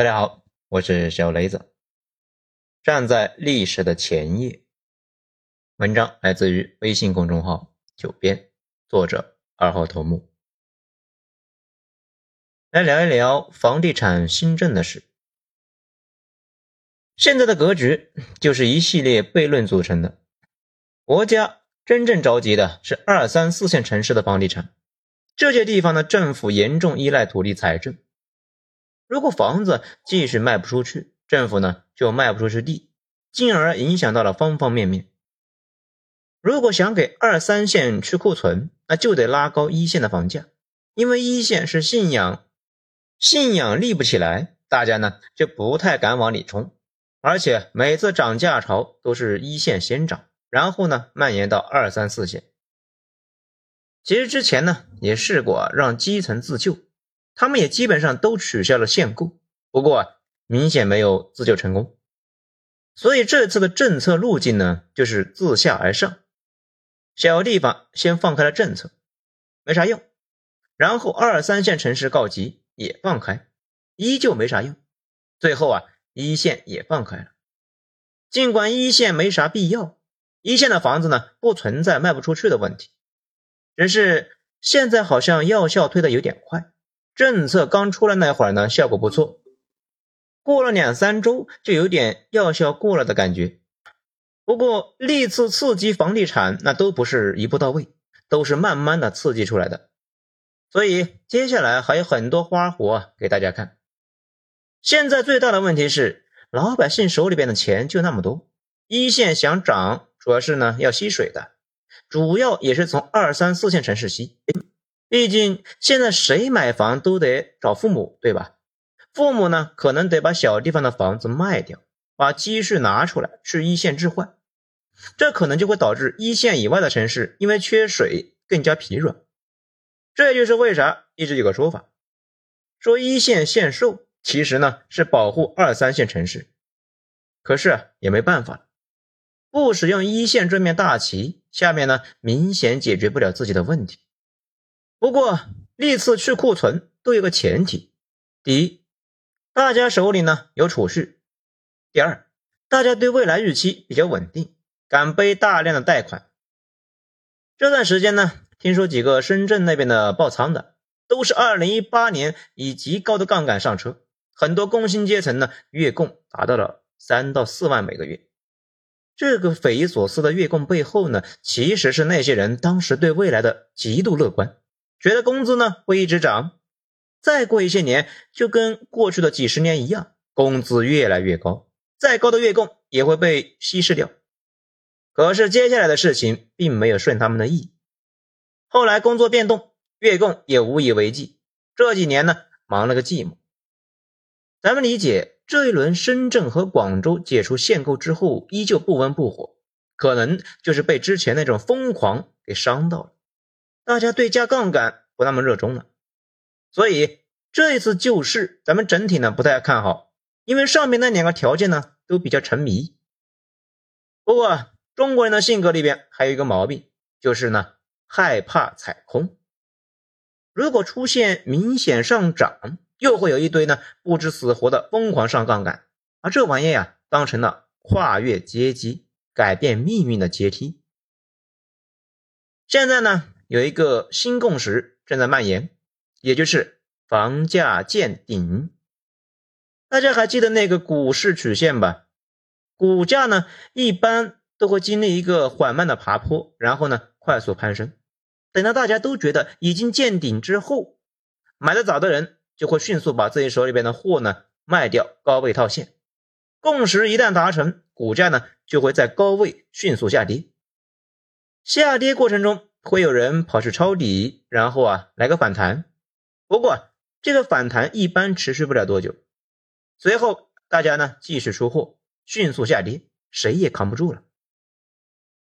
大家好，我是小雷子。站在历史的前夜，文章来自于微信公众号“九编”，作者二号头目。来聊一聊房地产新政的事。现在的格局就是一系列悖论组成的。国家真正着急的是二三四线城市的房地产，这些地方的政府严重依赖土地财政。如果房子继续卖不出去，政府呢就卖不出去地，进而影响到了方方面面。如果想给二三线去库存，那就得拉高一线的房价，因为一线是信仰，信仰立不起来，大家呢就不太敢往里冲。而且每次涨价潮都是一线先涨，然后呢蔓延到二三四线。其实之前呢也试过让基层自救。他们也基本上都取消了限购，不过明显没有自救成功。所以这次的政策路径呢，就是自下而上，小地方先放开了政策，没啥用；然后二三线城市告急也放开，依旧没啥用；最后啊，一线也放开了。尽管一线没啥必要，一线的房子呢不存在卖不出去的问题，只是现在好像药效推的有点快。政策刚出来那会儿呢，效果不错，过了两三周就有点药效过了的感觉。不过历次刺激房地产那都不是一步到位，都是慢慢的刺激出来的，所以接下来还有很多花活给大家看。现在最大的问题是，老百姓手里边的钱就那么多，一线想涨，主要是呢要吸水的，主要也是从二三四线城市吸。毕竟现在谁买房都得找父母，对吧？父母呢，可能得把小地方的房子卖掉，把积蓄拿出来去一线置换，这可能就会导致一线以外的城市因为缺水更加疲软。这也就是为啥一直有个说法，说一线限售，其实呢是保护二三线城市。可是也没办法，不使用一线这面大旗，下面呢明显解决不了自己的问题。不过历次去库存都有个前提：第一，大家手里呢有储蓄；第二，大家对未来预期比较稳定，敢背大量的贷款。这段时间呢，听说几个深圳那边的爆仓的，都是二零一八年以极高的杠杆上车，很多工薪阶层呢月供达到了三到四万每个月。这个匪夷所思的月供背后呢，其实是那些人当时对未来的极度乐观。觉得工资呢会一直涨，再过一些年就跟过去的几十年一样，工资越来越高，再高的月供也会被稀释掉。可是接下来的事情并没有顺他们的意，后来工作变动，月供也无以为继。这几年呢忙了个寂寞。咱们理解，这一轮深圳和广州解除限购之后，依旧不温不火，可能就是被之前那种疯狂给伤到了。大家对加杠杆不那么热衷了，所以这一次救市，咱们整体呢不太看好，因为上面那两个条件呢都比较沉迷。不过中国人的性格里边还有一个毛病，就是呢害怕踩空。如果出现明显上涨，又会有一堆呢不知死活的疯狂上杠杆，而这玩意呀当成了跨越阶级、改变命运的阶梯。现在呢？有一个新共识正在蔓延，也就是房价见顶。大家还记得那个股市曲线吧？股价呢一般都会经历一个缓慢的爬坡，然后呢快速攀升。等到大家都觉得已经见顶之后，买的早的人就会迅速把自己手里边的货呢卖掉，高位套现。共识一旦达成，股价呢就会在高位迅速下跌。下跌过程中。会有人跑去抄底，然后啊来个反弹。不过这个反弹一般持续不了多久，随后大家呢继续出货，迅速下跌，谁也扛不住了。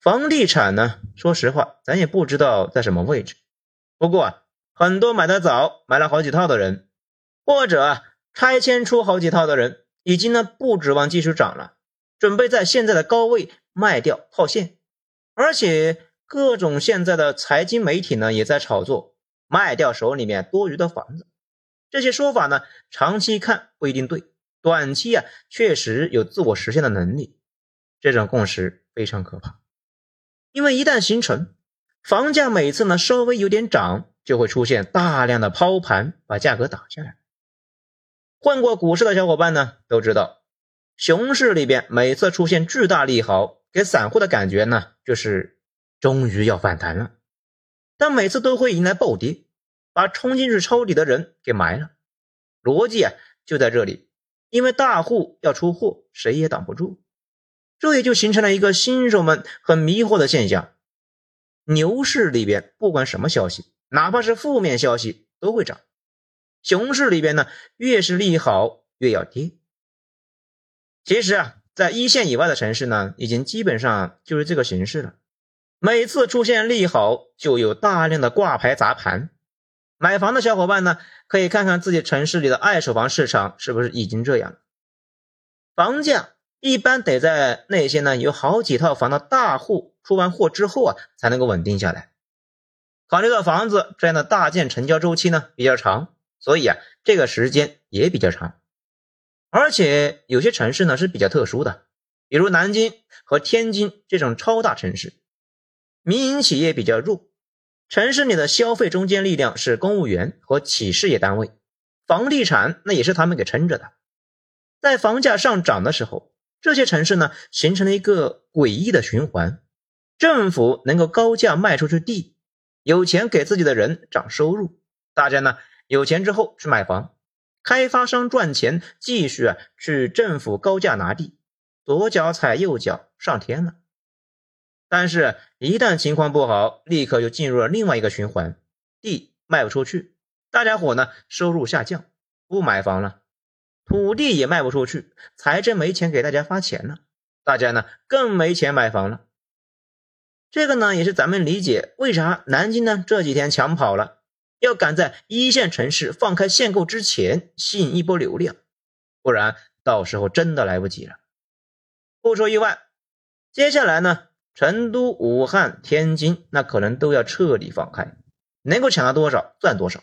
房地产呢，说实话，咱也不知道在什么位置。不过啊，很多买的早，买了好几套的人，或者拆迁出好几套的人，已经呢不指望继续涨了，准备在现在的高位卖掉套现，而且。各种现在的财经媒体呢，也在炒作卖掉手里面多余的房子。这些说法呢，长期看不一定对，短期啊确实有自我实现的能力。这种共识非常可怕，因为一旦形成，房价每次呢稍微有点涨，就会出现大量的抛盘，把价格打下来。混过股市的小伙伴呢都知道，熊市里边每次出现巨大利好，给散户的感觉呢就是终于要反弹了，但每次都会迎来暴跌，把冲进去抄底的人给埋了。逻辑啊就在这里，因为大户要出货，谁也挡不住。这也就形成了一个新手们很迷惑的现象：牛市里边不管什么消息，哪怕是负面消息都会涨；熊市里边呢，越是利好越要跌。其实啊，在一线以外的城市呢，已经基本上就是这个形式了。每次出现利好，就有大量的挂牌砸盘。买房的小伙伴呢，可以看看自己城市里的二手房市场是不是已经这样了。房价。一般得在那些呢有好几套房的大户出完货之后啊，才能够稳定下来。考虑到房子这样的大件成交周期呢比较长，所以啊这个时间也比较长。而且有些城市呢是比较特殊的，比如南京和天津这种超大城市，民营企业比较弱，城市里的消费中坚力量是公务员和企事业单位，房地产那也是他们给撑着的。在房价上涨的时候。这些城市呢，形成了一个诡异的循环：政府能够高价卖出去地，有钱给自己的人涨收入，大家呢有钱之后去买房，开发商赚钱，继续啊去政府高价拿地，左脚踩右脚上天了。但是，一旦情况不好，立刻就进入了另外一个循环：地卖不出去，大家伙呢收入下降，不买房了。土地也卖不出去，财政没钱给大家发钱了，大家呢更没钱买房了。这个呢也是咱们理解为啥南京呢这几天抢跑了，要赶在一线城市放开限购之前吸引一波流量，不然到时候真的来不及了。不出意外，接下来呢成都、武汉、天津那可能都要彻底放开，能够抢到多少赚多少。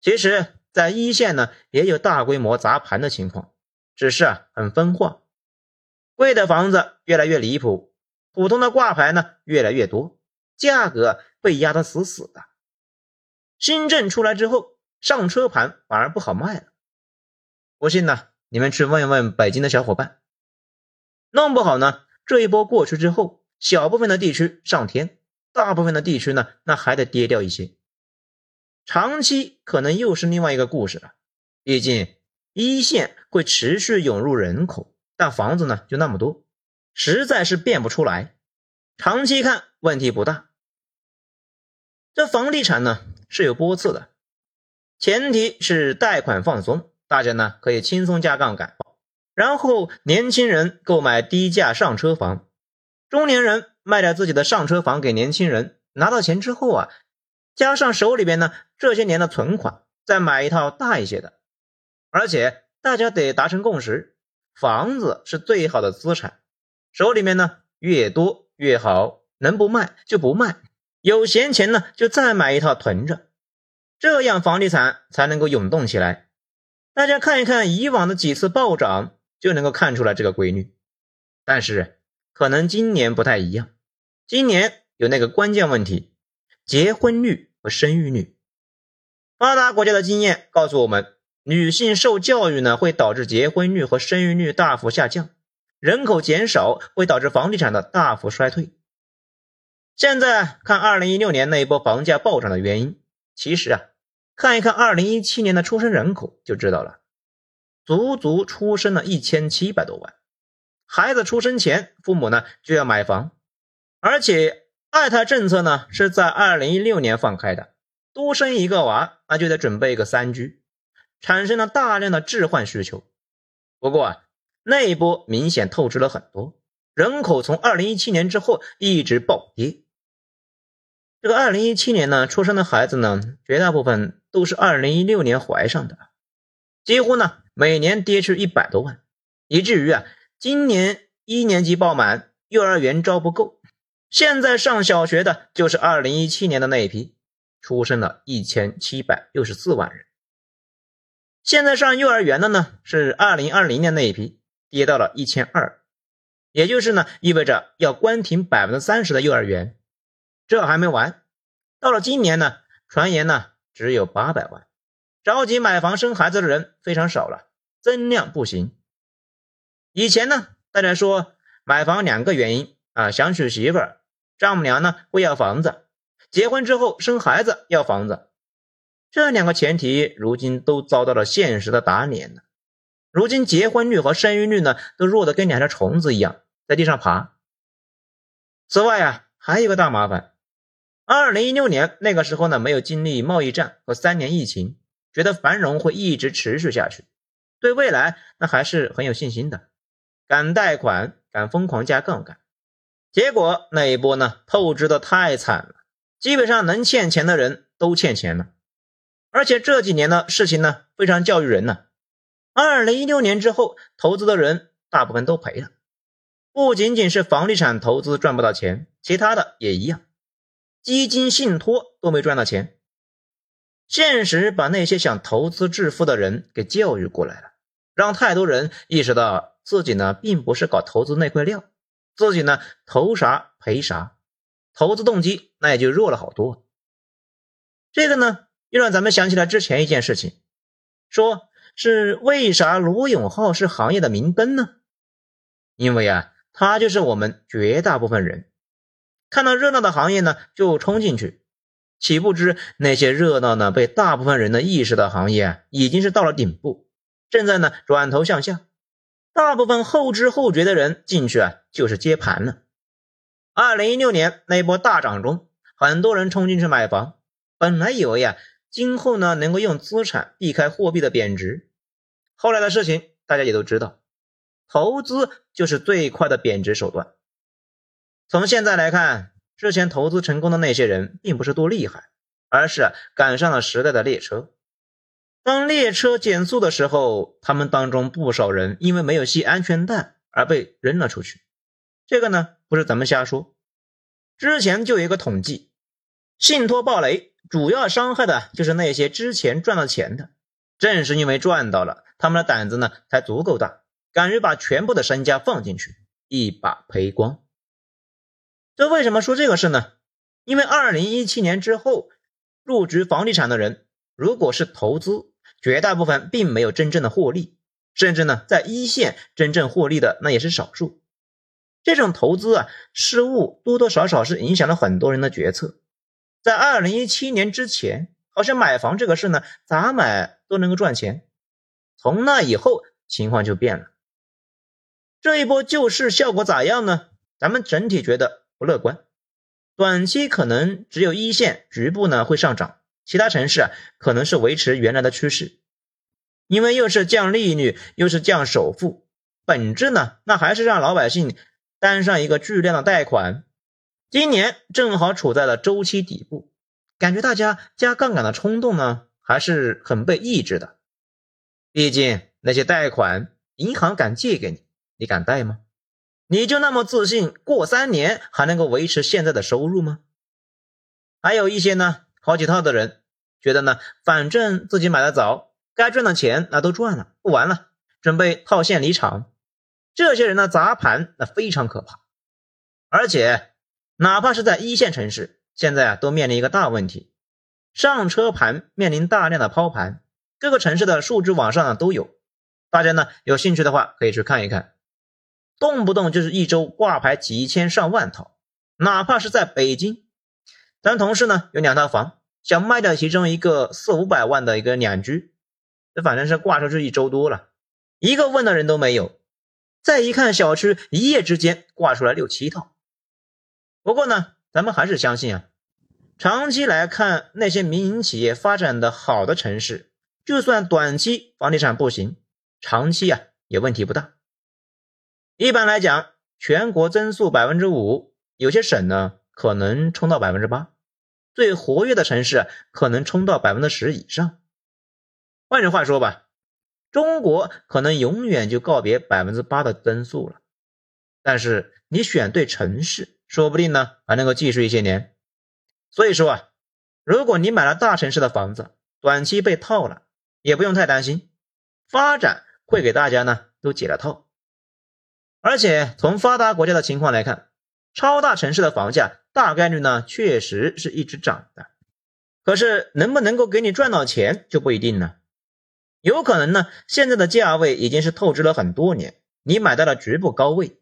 其实。在一线呢，也有大规模砸盘的情况，只是啊很分化。贵的房子越来越离谱，普通的挂牌呢越来越多，价格被压得死死的。新政出来之后，上车盘反而不好卖了。不信呢，你们去问问北京的小伙伴。弄不好呢，这一波过去之后，小部分的地区上天，大部分的地区呢，那还得跌掉一些。长期可能又是另外一个故事了，毕竟一线会持续涌入人口，但房子呢就那么多，实在是变不出来。长期看问题不大。这房地产呢是有波次的，前提是贷款放松，大家呢可以轻松加杠杆，然后年轻人购买低价上车房，中年人卖掉自己的上车房给年轻人，拿到钱之后啊。加上手里边呢这些年的存款，再买一套大一些的，而且大家得达成共识，房子是最好的资产，手里面呢越多越好，能不卖就不卖，有闲钱呢就再买一套囤着，这样房地产才能够涌动起来。大家看一看以往的几次暴涨，就能够看出来这个规律。但是可能今年不太一样，今年有那个关键问题，结婚率。和生育率，发达国家的经验告诉我们，女性受教育呢会导致结婚率和生育率大幅下降，人口减少会导致房地产的大幅衰退。现在看二零一六年那一波房价暴涨的原因，其实啊，看一看二零一七年的出生人口就知道了，足足出生了一千七百多万，孩子出生前父母呢就要买房，而且。二胎政策呢是在二零一六年放开的，多生一个娃那就得准备一个三居，产生了大量的置换需求。不过啊，那一波明显透支了很多人口，从二零一七年之后一直暴跌。这个二零一七年呢出生的孩子呢，绝大部分都是二零一六年怀上的，几乎呢每年跌去一百多万，以至于啊今年一年级爆满，幼儿园招不够。现在上小学的就是二零一七年的那一批，出生了一千七百六十四万人。现在上幼儿园的呢是二零二零年那一批，跌到了一千二，也就是呢意味着要关停百分之三十的幼儿园。这还没完，到了今年呢，传言呢只有八百万，着急买房生孩子的人非常少了，增量不行。以前呢，大家说买房两个原因啊，想娶媳妇儿，丈母娘呢会要房子，结婚之后生孩子要房子。这两个前提，如今都遭到了现实的打脸了。如今结婚率和生育率呢，都弱得跟两条虫子一样，在地上爬。此外啊，还有个大麻烦。二零一六年那个时候呢，没有经历贸易战和三年疫情，觉得繁荣会一直持续下去，对未来那还是很有信心的，敢贷款，敢疯狂加杠杆。结果那一波呢，透支的太惨了，基本上能欠钱的人都欠钱了。而且这几年的事情呢，非常教育人呢。二零一六年之后，投资的人大部分都赔了，不仅仅是房地产投资赚不到钱，其他的也一样，基金、信托都没赚到钱。现实把那些想投资致富的人给教育过来了，让太多人意识到自己呢并不是搞投资那块料，自己呢投啥赔啥，投资动机那也就弱了好多。这个呢。又让咱们想起来之前一件事情，说是为啥罗永浩是行业的明灯呢？因为啊，他就是我们绝大部分人看到热闹的行业呢就冲进去，岂不知那些热闹呢被大部分人的意识的行业啊已经是到了顶部，正在呢转头向下，大部分后知后觉的人进去啊就是接盘了。二零一六年那波大涨中，很多人冲进去买房，本来以为呀。今后呢，能够用资产避开货币的贬值。后来的事情大家也都知道，投资就是最快的贬值手段。从现在来看，之前投资成功的那些人，并不是多厉害，而是赶上了时代的列车。当列车减速的时候，他们当中不少人因为没有系安全带而被扔了出去。这个呢，不是咱们瞎说，之前就有一个统计，信托暴雷。主要伤害的就是那些之前赚到钱的，正是因为赚到了，他们的胆子呢才足够大，敢于把全部的身家放进去，一把赔光。这为什么说这个事呢？因为二零一七年之后入局房地产的人，如果是投资，绝大部分并没有真正的获利，甚至呢在一线真正获利的那也是少数。这种投资啊失误多多少少是影响了很多人的决策。在二零一七年之前，好像买房这个事呢，咋买都能够赚钱。从那以后，情况就变了。这一波救市效果咋样呢？咱们整体觉得不乐观。短期可能只有一线局部呢会上涨，其他城市啊可能是维持原来的趋势。因为又是降利率，又是降首付，本质呢那还是让老百姓担上一个巨量的贷款。今年正好处在了周期底部，感觉大家加杠杆的冲动呢还是很被抑制的。毕竟那些贷款，银行敢借给你，你敢贷吗？你就那么自信过三年还能够维持现在的收入吗？还有一些呢，好几套的人觉得呢，反正自己买的早，该赚的钱那都赚了，不玩了，准备套现离场。这些人呢，砸盘那非常可怕，而且。哪怕是在一线城市，现在啊都面临一个大问题，上车盘面临大量的抛盘，各个城市的数据网上呢都有，大家呢有兴趣的话可以去看一看，动不动就是一周挂牌几千上万套，哪怕是在北京，咱同事呢有两套房，想卖掉其中一个四五百万的一个两居，这反正是挂出去一周多了，一个问的人都没有，再一看小区，一夜之间挂出来六七套。不过呢，咱们还是相信啊，长期来看，那些民营企业发展的好的城市，就算短期房地产不行，长期啊也问题不大。一般来讲，全国增速百分之五，有些省呢可能冲到百分之八，最活跃的城市可能冲到百分之十以上。换句话说吧，中国可能永远就告别百分之八的增速了。但是你选对城市。说不定呢，还能够继续一些年。所以说啊，如果你买了大城市的房子，短期被套了，也不用太担心，发展会给大家呢都解了套。而且从发达国家的情况来看，超大城市的房价大概率呢确实是一直涨的，可是能不能够给你赚到钱就不一定了。有可能呢，现在的价位已经是透支了很多年，你买到了局部高位，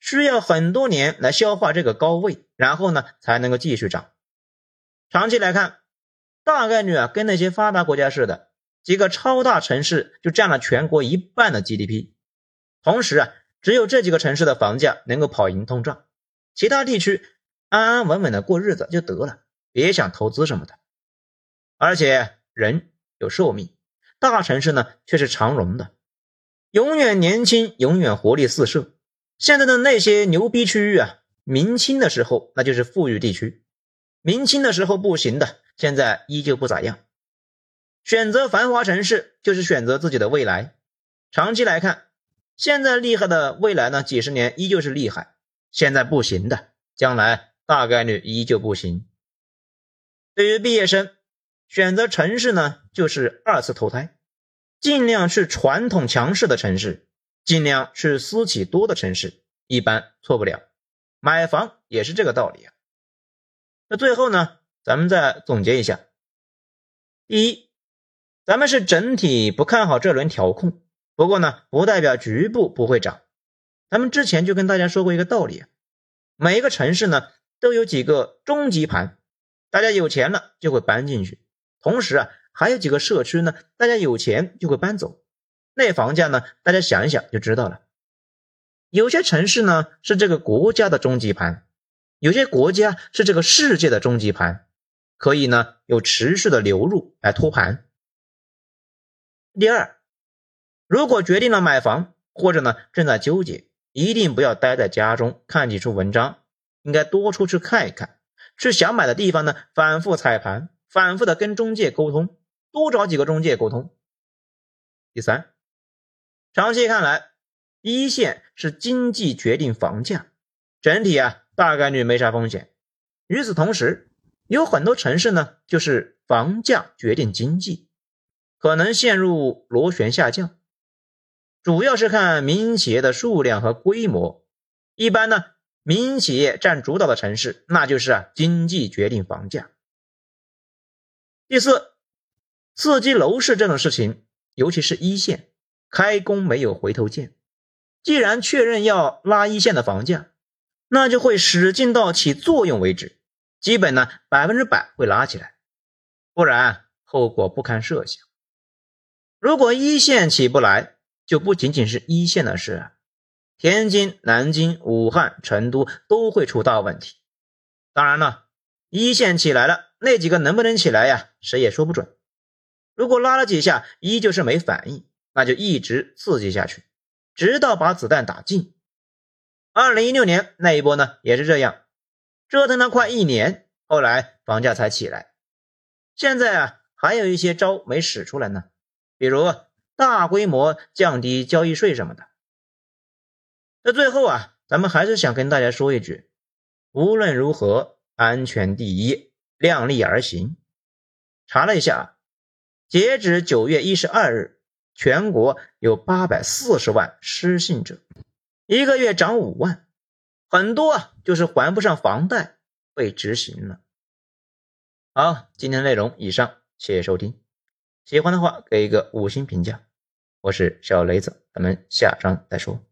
需要很多年来消化这个高位，然后呢才能够继续涨。长期来看，大概率啊跟那些发达国家似的，几个超大城市就占了全国一半的 GDP，同时啊只有这几个城市的房价能够跑赢通胀，其他地区安安稳稳的过日子就得了，别想投资什么的。而且人有寿命。大城市呢，却是长荣的，永远年轻，永远活力四射。现在的那些牛逼区域啊，明清的时候那就是富裕地区，明清的时候不行的，现在依旧不咋样。选择繁华城市，就是选择自己的未来。长期来看，现在厉害的未来呢，几十年依旧是厉害；现在不行的，将来大概率依旧不行。对于毕业生。选择城市呢，就是二次投胎，尽量去传统强势的城市，尽量去私企多的城市，一般错不了。买房也是这个道理啊。那最后呢，咱们再总结一下：第一，咱们是整体不看好这轮调控，不过呢，不代表局部不会涨。咱们之前就跟大家说过一个道理啊，每一个城市呢都有几个中级盘，大家有钱了就会搬进去。同时啊，还有几个社区呢，大家有钱就会搬走，那房价呢，大家想一想就知道了。有些城市呢是这个国家的终极盘，有些国家是这个世界的终极盘，可以呢有持续的流入来托盘。第二，如果决定了买房，或者呢正在纠结，一定不要待在家中看几处文章，应该多出去看一看，去想买的地方呢反复踩盘。反复的跟中介沟通，多找几个中介沟通。第三，长期看来，一线是经济决定房价，整体啊大概率没啥风险。与此同时，有很多城市呢，就是房价决定经济，可能陷入螺旋下降。主要是看民营企业的数量和规模。一般呢，民营企业占主导的城市，那就是经济决定房价。第四，刺激楼市这种事情，尤其是一线，开工没有回头箭。既然确认要拉一线的房价，那就会使劲到起作用为止，基本呢百分之百会拉起来，不然后果不堪设想。如果一线起不来，就不仅仅是一线的事，天津、南京、武汉、成都都会出大问题。当然了，一线起来了。那几个能不能起来呀？谁也说不准。如果拉了几下依旧是没反应，那就一直刺激下去，直到把子弹打尽。二零一六年那一波呢，也是这样，折腾了快一年，后来房价才起来。现在啊，还有一些招没使出来呢，比如大规模降低交易税什么的。那最后啊，咱们还是想跟大家说一句：无论如何，安全第一。量力而行。查了一下，截止九月一十二日，全国有八百四十万失信者，一个月涨五万，很多啊，就是还不上房贷被执行了。好，今天内容以上，谢谢收听。喜欢的话给一个五星评价。我是小雷子，咱们下章再说。